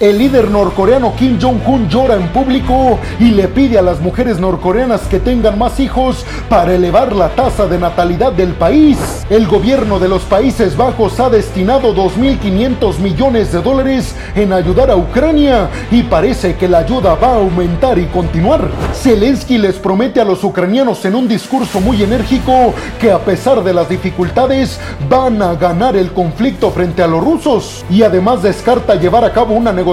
El líder norcoreano Kim Jong-un llora en público y le pide a las mujeres norcoreanas que tengan más hijos para elevar la tasa de natalidad del país. El gobierno de los Países Bajos ha destinado 2.500 millones de dólares en ayudar a Ucrania y parece que la ayuda va a aumentar y continuar. Zelensky les promete a los ucranianos en un discurso muy enérgico que a pesar de las dificultades van a ganar el conflicto frente a los rusos y además descarta llevar a cabo una negociación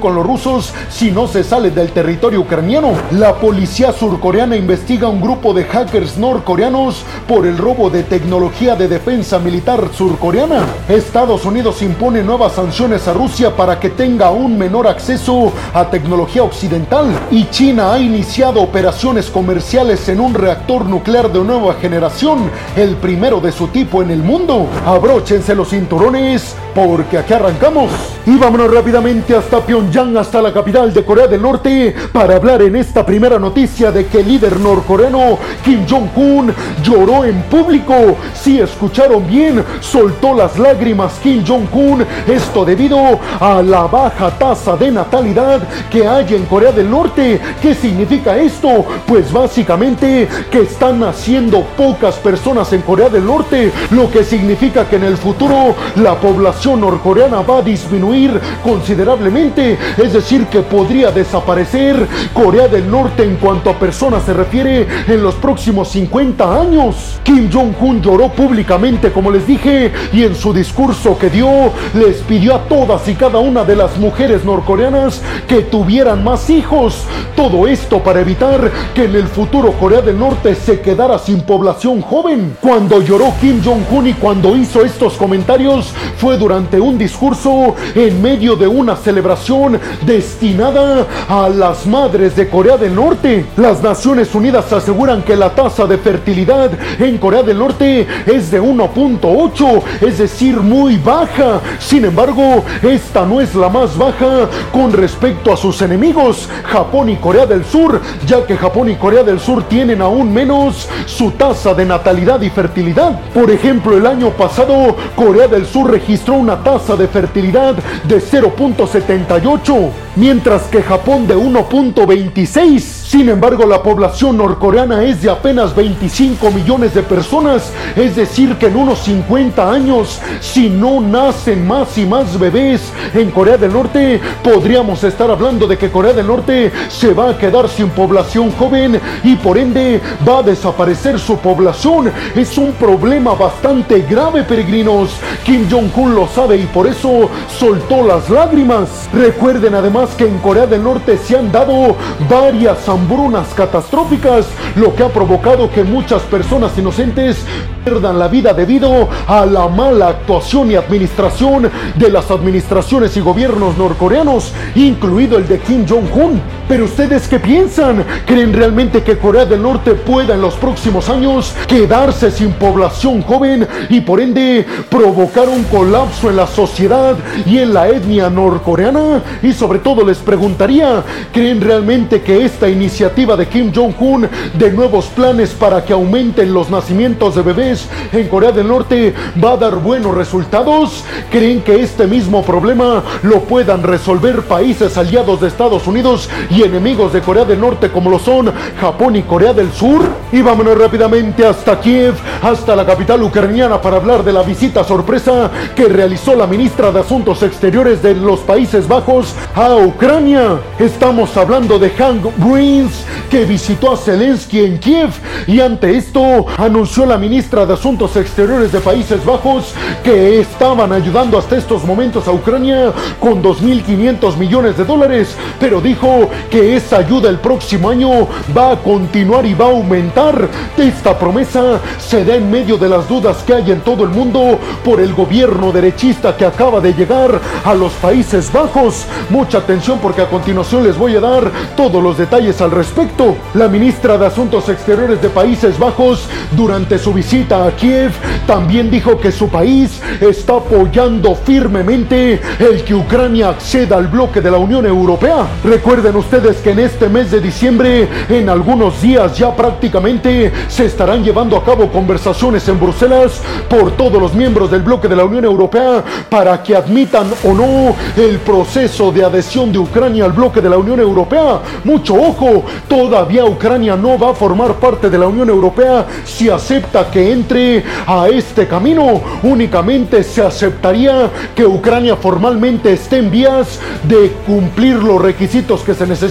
con los rusos si no se sale del territorio ucraniano. La policía surcoreana investiga un grupo de hackers norcoreanos por el robo de tecnología de defensa militar surcoreana. Estados Unidos impone nuevas sanciones a Rusia para que tenga un menor acceso a tecnología occidental y China ha iniciado operaciones comerciales en un reactor nuclear de nueva generación, el primero de su tipo en el mundo. Abróchense los cinturones porque aquí arrancamos. Y vámonos rápidamente hasta Pyongyang, hasta la capital de Corea del Norte, para hablar en esta primera noticia de que el líder norcoreano Kim Jong-un lloró en público. Si escucharon bien, soltó las lágrimas Kim Jong-un, esto debido a la baja tasa de natalidad que hay en Corea del Norte. ¿Qué significa esto? Pues básicamente que están naciendo pocas personas en Corea del Norte, lo que significa que en el futuro la población norcoreana va a disminuir considerablemente, es decir, que podría desaparecer Corea del Norte en cuanto a personas se refiere en los próximos 50 años. Kim Jong-un lloró públicamente, como les dije, y en su discurso que dio les pidió a todas y cada una de las mujeres norcoreanas que tuvieran más hijos. Todo esto para evitar que en el futuro Corea del Norte se quedara sin población joven. Cuando lloró Kim Jong-un y cuando hizo estos comentarios fue durante un discurso en medio de una celebración destinada a las madres de Corea del Norte. Las Naciones Unidas aseguran que la tasa de fertilidad en Corea del Norte es de 1.8, es decir, muy baja. Sin embargo, esta no es la más baja con respecto a sus enemigos, Japón y Corea del Sur, ya que Japón y Corea del Sur tienen aún menos su tasa de natalidad y fertilidad. Por ejemplo, el año pasado, Corea del Sur registró una tasa de fertilidad de 0.78, mientras que Japón de 1.26. Sin embargo, la población norcoreana es de apenas 25 millones de personas, es decir, que en unos 50 años, si no nacen más y más bebés en Corea del Norte, podríamos estar hablando de que Corea del Norte se va a quedar sin población joven y por ende va a desaparecer su población. Es un problema bastante grave, peregrinos. Kim Jong-un lo sabe y por eso soltó las lágrimas. Recuerden además que en Corea del Norte se han dado varias hambrunas catastróficas, lo que ha provocado que muchas personas inocentes pierdan la vida debido a la mala actuación y administración de las administraciones y gobiernos norcoreanos, incluido el de Kim Jong-un. Pero ustedes qué piensan? ¿Creen realmente que Corea del Norte pueda en los próximos años quedarse sin población joven y por ende provocar un colapso en la sociedad y en la etnia norcoreana? Y sobre todo les preguntaría, ¿creen realmente que esta iniciativa de Kim Jong-un de nuevos planes para que aumenten los nacimientos de bebés en Corea del Norte va a dar buenos resultados? ¿Creen que este mismo problema lo puedan resolver países aliados de Estados Unidos y enemigos de Corea del Norte como lo son Japón y Corea del Sur? Y vámonos rápidamente hasta Kiev, hasta la capital ucraniana para hablar de la visita sorpresa que realizó la ministra de Asuntos Exteriores de los Países Bajos a Ucrania. Estamos hablando de Hank Greens que visitó a Zelensky en Kiev y ante esto anunció la ministra de Asuntos Exteriores de Países Bajos que estaban ayudando hasta estos momentos a Ucrania con 2.500 millones de dólares, pero dijo que esa ayuda el próximo año va a continuar y va a aumentar. Esta promesa se da en medio de las dudas que hay en todo el mundo por el gobierno derechista que acaba de llegar a los Países Bajos. Mucha atención porque a continuación les voy a dar todos los detalles al respecto. La ministra de Asuntos Exteriores de Países Bajos, durante su visita a Kiev, también dijo que su país está apoyando firmemente el que Ucrania acceda al bloque de la Unión Europea. Recuerden ustedes que en este mes de diciembre, en algunos días ya prácticamente, se estarán llevando a cabo conversaciones en Bruselas por todos los miembros del bloque de la Unión Europea para que admitan o no el proceso de adhesión de Ucrania al bloque de la Unión Europea. Mucho ojo, todavía Ucrania no va a formar parte de la Unión Europea si acepta que entre a este camino. Únicamente se aceptaría que Ucrania formalmente esté en vías de cumplir los requisitos que se necesitan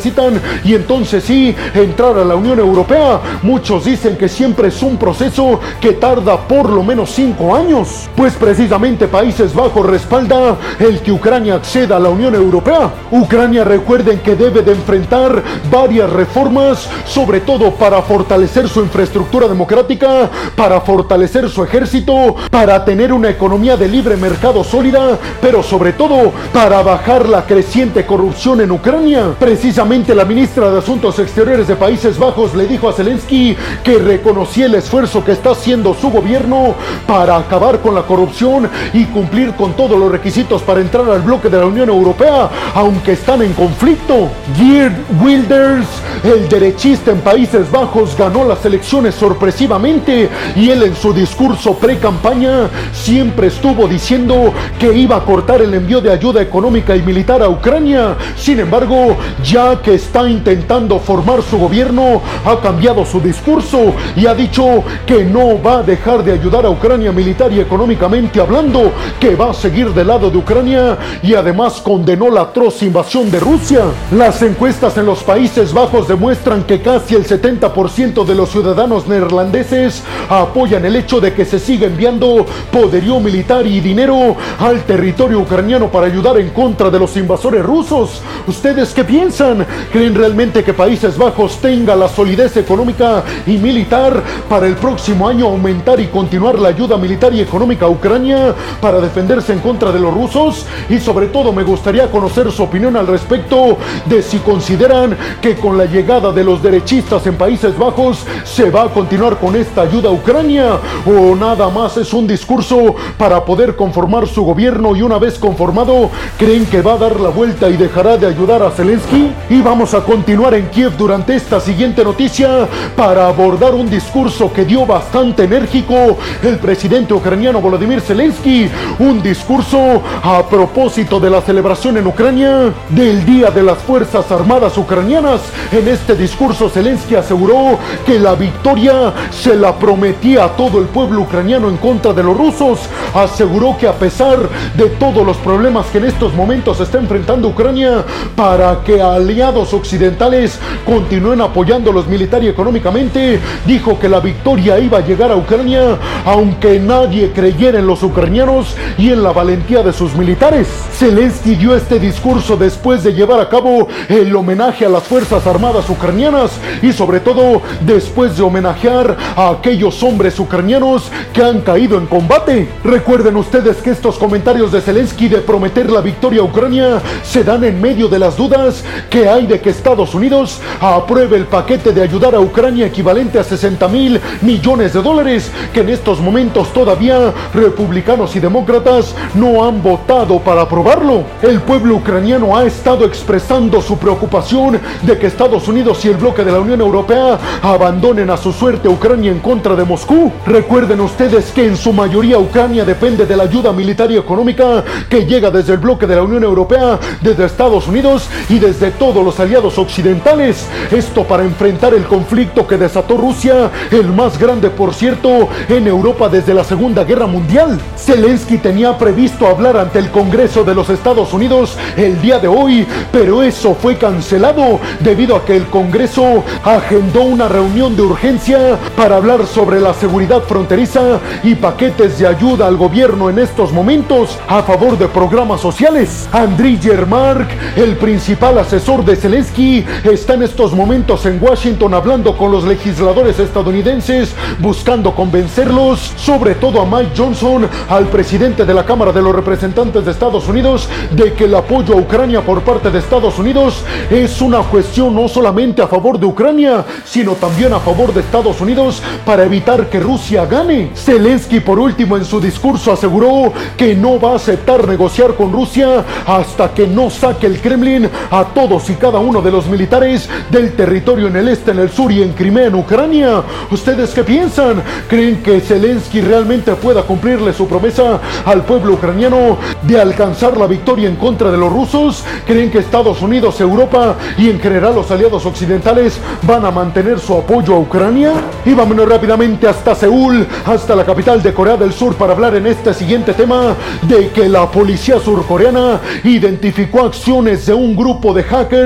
y entonces sí entrar a la Unión Europea. Muchos dicen que siempre es un proceso que tarda por lo menos cinco años, pues precisamente Países Bajos respalda el que Ucrania acceda a la Unión Europea. Ucrania recuerden que debe de enfrentar varias reformas, sobre todo para fortalecer su infraestructura democrática, para fortalecer su ejército, para tener una economía de libre mercado sólida, pero sobre todo para bajar la creciente corrupción en Ucrania. Precisamente la ministra de Asuntos Exteriores de Países Bajos le dijo a Zelensky que reconocía el esfuerzo que está haciendo su gobierno para acabar con la corrupción y cumplir con todos los requisitos para entrar al bloque de la Unión Europea, aunque están en conflicto. Geert Wilders, el derechista en Países Bajos, ganó las elecciones sorpresivamente y él en su discurso pre-campaña siempre estuvo diciendo que iba a cortar el envío de ayuda económica y militar a Ucrania. Sin embargo, ya que está intentando formar su gobierno, ha cambiado su discurso y ha dicho que no va a dejar de ayudar a Ucrania militar y económicamente hablando, que va a seguir del lado de Ucrania y además condenó la atroz invasión de Rusia. Las encuestas en los Países Bajos demuestran que casi el 70% de los ciudadanos neerlandeses apoyan el hecho de que se siga enviando poderío militar y dinero al territorio ucraniano para ayudar en contra de los invasores rusos. ¿Ustedes qué piensan? ¿Creen realmente que Países Bajos tenga la solidez económica y militar para el próximo año aumentar y continuar la ayuda militar y económica a Ucrania para defenderse en contra de los rusos? Y sobre todo me gustaría conocer su opinión al respecto de si consideran que con la llegada de los derechistas en Países Bajos se va a continuar con esta ayuda a Ucrania o nada más es un discurso para poder conformar su gobierno y una vez conformado creen que va a dar la vuelta y dejará de ayudar a Zelensky y vamos a continuar en Kiev durante esta siguiente noticia para abordar un discurso que dio bastante enérgico el presidente ucraniano Volodymyr Zelensky. Un discurso a propósito de la celebración en Ucrania del Día de las Fuerzas Armadas Ucranianas. En este discurso Zelensky aseguró que la victoria se la prometía a todo el pueblo ucraniano en contra de los rusos. Aseguró que a pesar de todos los problemas que en estos momentos está enfrentando Ucrania, para que occidentales continúen apoyándolos militar y económicamente, dijo que la victoria iba a llegar a Ucrania, aunque nadie creyera en los ucranianos y en la valentía de sus militares. Zelensky dio este discurso después de llevar a cabo el homenaje a las Fuerzas Armadas ucranianas y sobre todo después de homenajear a aquellos hombres ucranianos que han caído en combate. Recuerden ustedes que estos comentarios de Zelensky de prometer la victoria a Ucrania se dan en medio de las dudas que hay de que Estados Unidos apruebe el paquete de ayudar a Ucrania equivalente a 60 mil millones de dólares que en estos momentos todavía republicanos y demócratas no han votado para aprobarlo. El pueblo ucraniano ha estado expresando su preocupación de que Estados Unidos y el bloque de la Unión Europea abandonen a su suerte Ucrania en contra de Moscú. Recuerden ustedes que en su mayoría Ucrania depende de la ayuda militar y económica que llega desde el bloque de la Unión Europea, desde Estados Unidos y desde los aliados occidentales. Esto para enfrentar el conflicto que desató Rusia, el más grande por cierto en Europa desde la Segunda Guerra Mundial. Zelensky tenía previsto hablar ante el Congreso de los Estados Unidos el día de hoy, pero eso fue cancelado debido a que el Congreso agendó una reunión de urgencia para hablar sobre la seguridad fronteriza y paquetes de ayuda al gobierno en estos momentos a favor de programas sociales. Andriy Yermark, el principal asesor de Zelensky, está en estos momentos en Washington hablando con los legisladores estadounidenses, buscando convencerlos, sobre todo a Mike Johnson, al presidente de la Cámara de los Representantes de Estados Unidos, de que el apoyo a Ucrania por parte de Estados Unidos es una cuestión no solamente a favor de Ucrania, sino también a favor de Estados Unidos para evitar que Rusia gane. Zelensky por último en su discurso aseguró que no va a aceptar negociar con Rusia hasta que no saque el Kremlin a todos y cada uno de los militares del territorio en el este, en el sur y en Crimea, en Ucrania. ¿Ustedes qué piensan? ¿Creen que Zelensky realmente pueda cumplirle su promesa al pueblo ucraniano de alcanzar la victoria en contra de los rusos? ¿Creen que Estados Unidos, Europa y en general los aliados occidentales van a mantener su apoyo a Ucrania? Y vámonos rápidamente hasta Seúl, hasta la capital de Corea del Sur para hablar en este siguiente tema de que la policía surcoreana identificó acciones de un grupo de hackers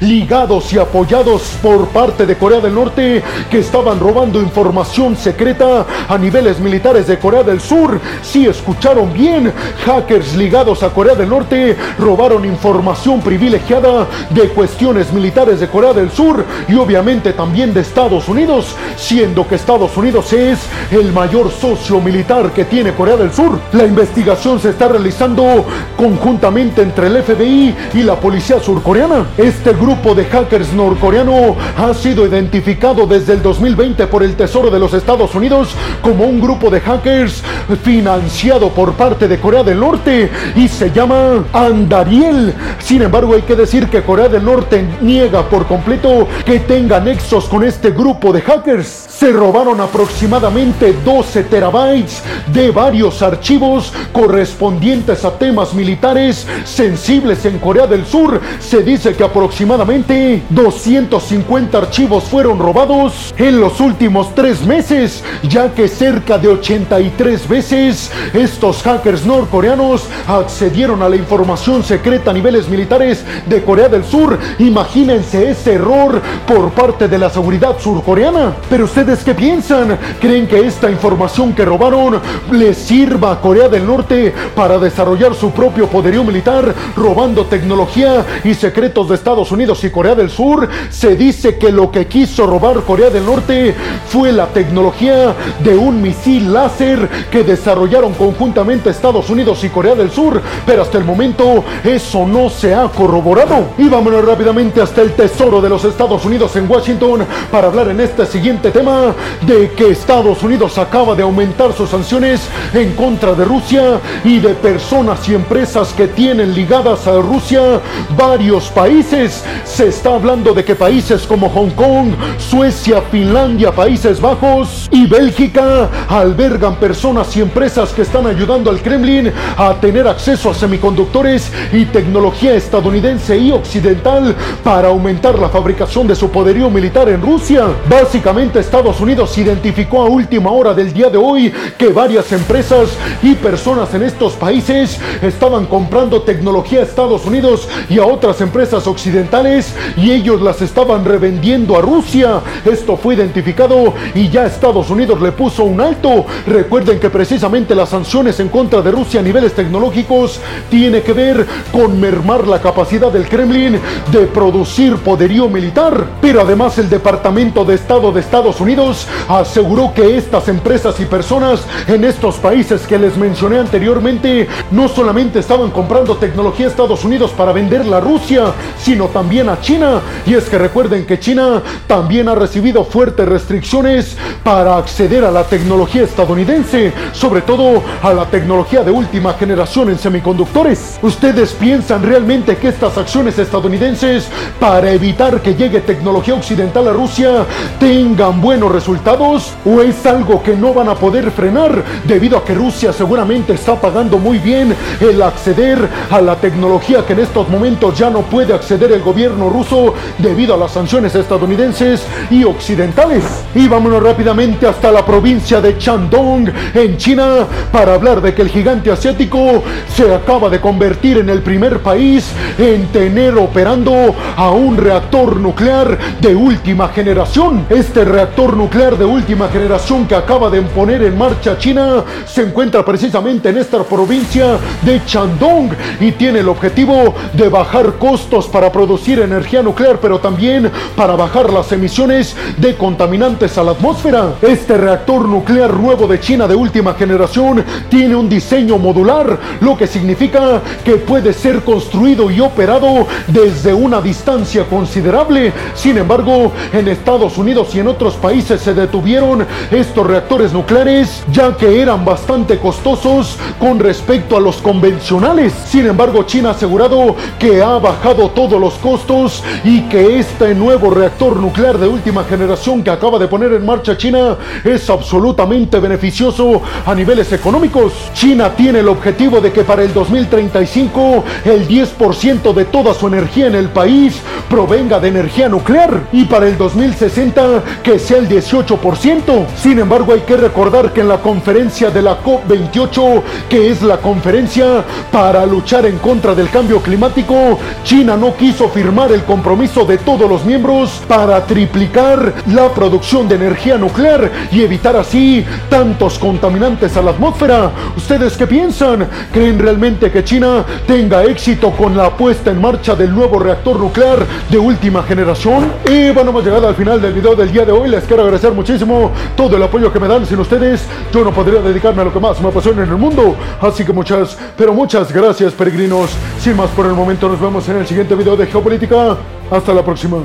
ligados y apoyados por parte de Corea del Norte que estaban robando información secreta a niveles militares de Corea del Sur. Si escucharon bien, hackers ligados a Corea del Norte robaron información privilegiada de cuestiones militares de Corea del Sur y obviamente también de Estados Unidos, siendo que Estados Unidos es el mayor socio militar que tiene Corea del Sur. La investigación se está realizando conjuntamente entre el FBI y la policía surcoreana. Este grupo de hackers norcoreano ha sido identificado desde el 2020 por el Tesoro de los Estados Unidos como un grupo de hackers financiado por parte de Corea del Norte y se llama Andariel. Sin embargo, hay que decir que Corea del Norte niega por completo que tenga nexos con este grupo de hackers. Se robaron aproximadamente 12 terabytes de varios archivos correspondientes a temas militares sensibles en Corea del Sur. Se dice que aproximadamente 250 archivos fueron robados en los últimos tres meses, ya que cerca de 83 veces estos hackers norcoreanos accedieron a la información secreta a niveles militares de Corea del Sur. Imagínense ese error por parte de la seguridad surcoreana. Pero ustedes qué piensan? ¿Creen que esta información que robaron les sirva a Corea del Norte para desarrollar su propio poderío militar, robando tecnología y secretos de Estados Unidos y Corea del Sur? Se dice que lo que quiso robar Corea del Norte fue la tecnología de un misil láser que desarrollaron conjuntamente Estados Unidos y Corea del Sur, pero hasta el momento eso no se ha corroborado. Y vámonos rápidamente hasta el Tesoro de los Estados Unidos en Washington para hablar en este siguiente tema de que Estados Unidos acaba de aumentar sus sanciones en contra de Rusia y de personas y empresas que tienen ligadas a Rusia varios países. Se está hablando de que países como Hong Kong, Suecia, Finlandia, Países Bajos y Bélgica albergan personas y empresas que están ayudando al Kremlin a tener acceso a semiconductores y tecnología estadounidense y occidental para aumentar la fabricación de su poderío militar en Rusia. Básicamente Estados Unidos identificó a última hora del día de hoy que varias empresas y personas en estos países estaban comprando tecnología a Estados Unidos y a otras empresas occidentales y ellos las estaban revendiendo a Rusia. Esto fue identificado y ya Estados Unidos le puso un alto. Recuerden que precisamente las sanciones en contra de Rusia a niveles tecnológicos tiene que ver con mermar la capacidad del Kremlin de producir poderío militar. Pero además el Departamento de Estado de Estados Unidos aseguró que estas empresas y personas en estos países que les mencioné anteriormente no solamente estaban comprando tecnología a Estados Unidos para venderla a Rusia, sino también a China. Y es que recuerden que China también ha recibido fuertes restricciones para acceder a la tecnología estadounidense, sobre todo a la tecnología de última generación en semiconductores. ¿Ustedes piensan realmente que estas acciones estadounidenses para evitar que llegue tecnología occidental a Rusia tengan buenos resultados? ¿O es algo que no van a poder frenar debido a que Rusia seguramente está pagando muy bien el acceder a la tecnología que en estos momentos ya no puede acceder el gobierno ruso debido a las sanciones estadounidenses y occidentales? Y vámonos rápidamente hasta la provincia de Shandong en China para hablar de que el gigante asiático se acaba de convertir en el primer país en tener operando a un reactor nuclear de última generación. Este reactor nuclear de última generación que acaba de poner en marcha China se encuentra precisamente en esta provincia de Shandong y tiene el objetivo de bajar costos para producir energía nuclear, pero también para bajar las emisiones de contaminantes a la atmósfera. Este reactor nuclear nuevo de China de última generación tiene un diseño modular, lo que significa que puede ser construido y operado desde una distancia considerable. Sin embargo, en Estados Unidos y en otros países se detuvieron estos reactores nucleares ya que eran bastante costosos con respecto a los convencionales. Sin embargo, China ha asegurado que ha bajado todos los costos y que este nuevo reactor nuclear de última generación que acaba de poner en marcha China es absolutamente beneficioso a niveles económicos. China tiene el objetivo de que para el 2035 el 10% de toda su energía en el país provenga de energía nuclear y para el 2060 que sea el 18%. Sin embargo, hay que recordar que en la conferencia de la COP28, que es la conferencia para luchar en contra del cambio climático, China no quiso firmar el compromiso de todos los miembros para triplicar la producción de energía nuclear y evitar así tantos contaminantes a la atmósfera. ¿Ustedes qué piensan? ¿Creen realmente que China tenga éxito con la puesta en marcha del nuevo reactor nuclear de última generación? Y bueno, hemos llegado al final del video del día de hoy. Les quiero agradecer muchísimo todo el apoyo que me dan. Sin ustedes, yo no podría dedicarme a lo que más me apasiona en el mundo. Así que muchas, pero muchas gracias, peregrinos. Sin más por el momento, nos vemos en el siguiente video de Geopolítica. Hasta la próxima.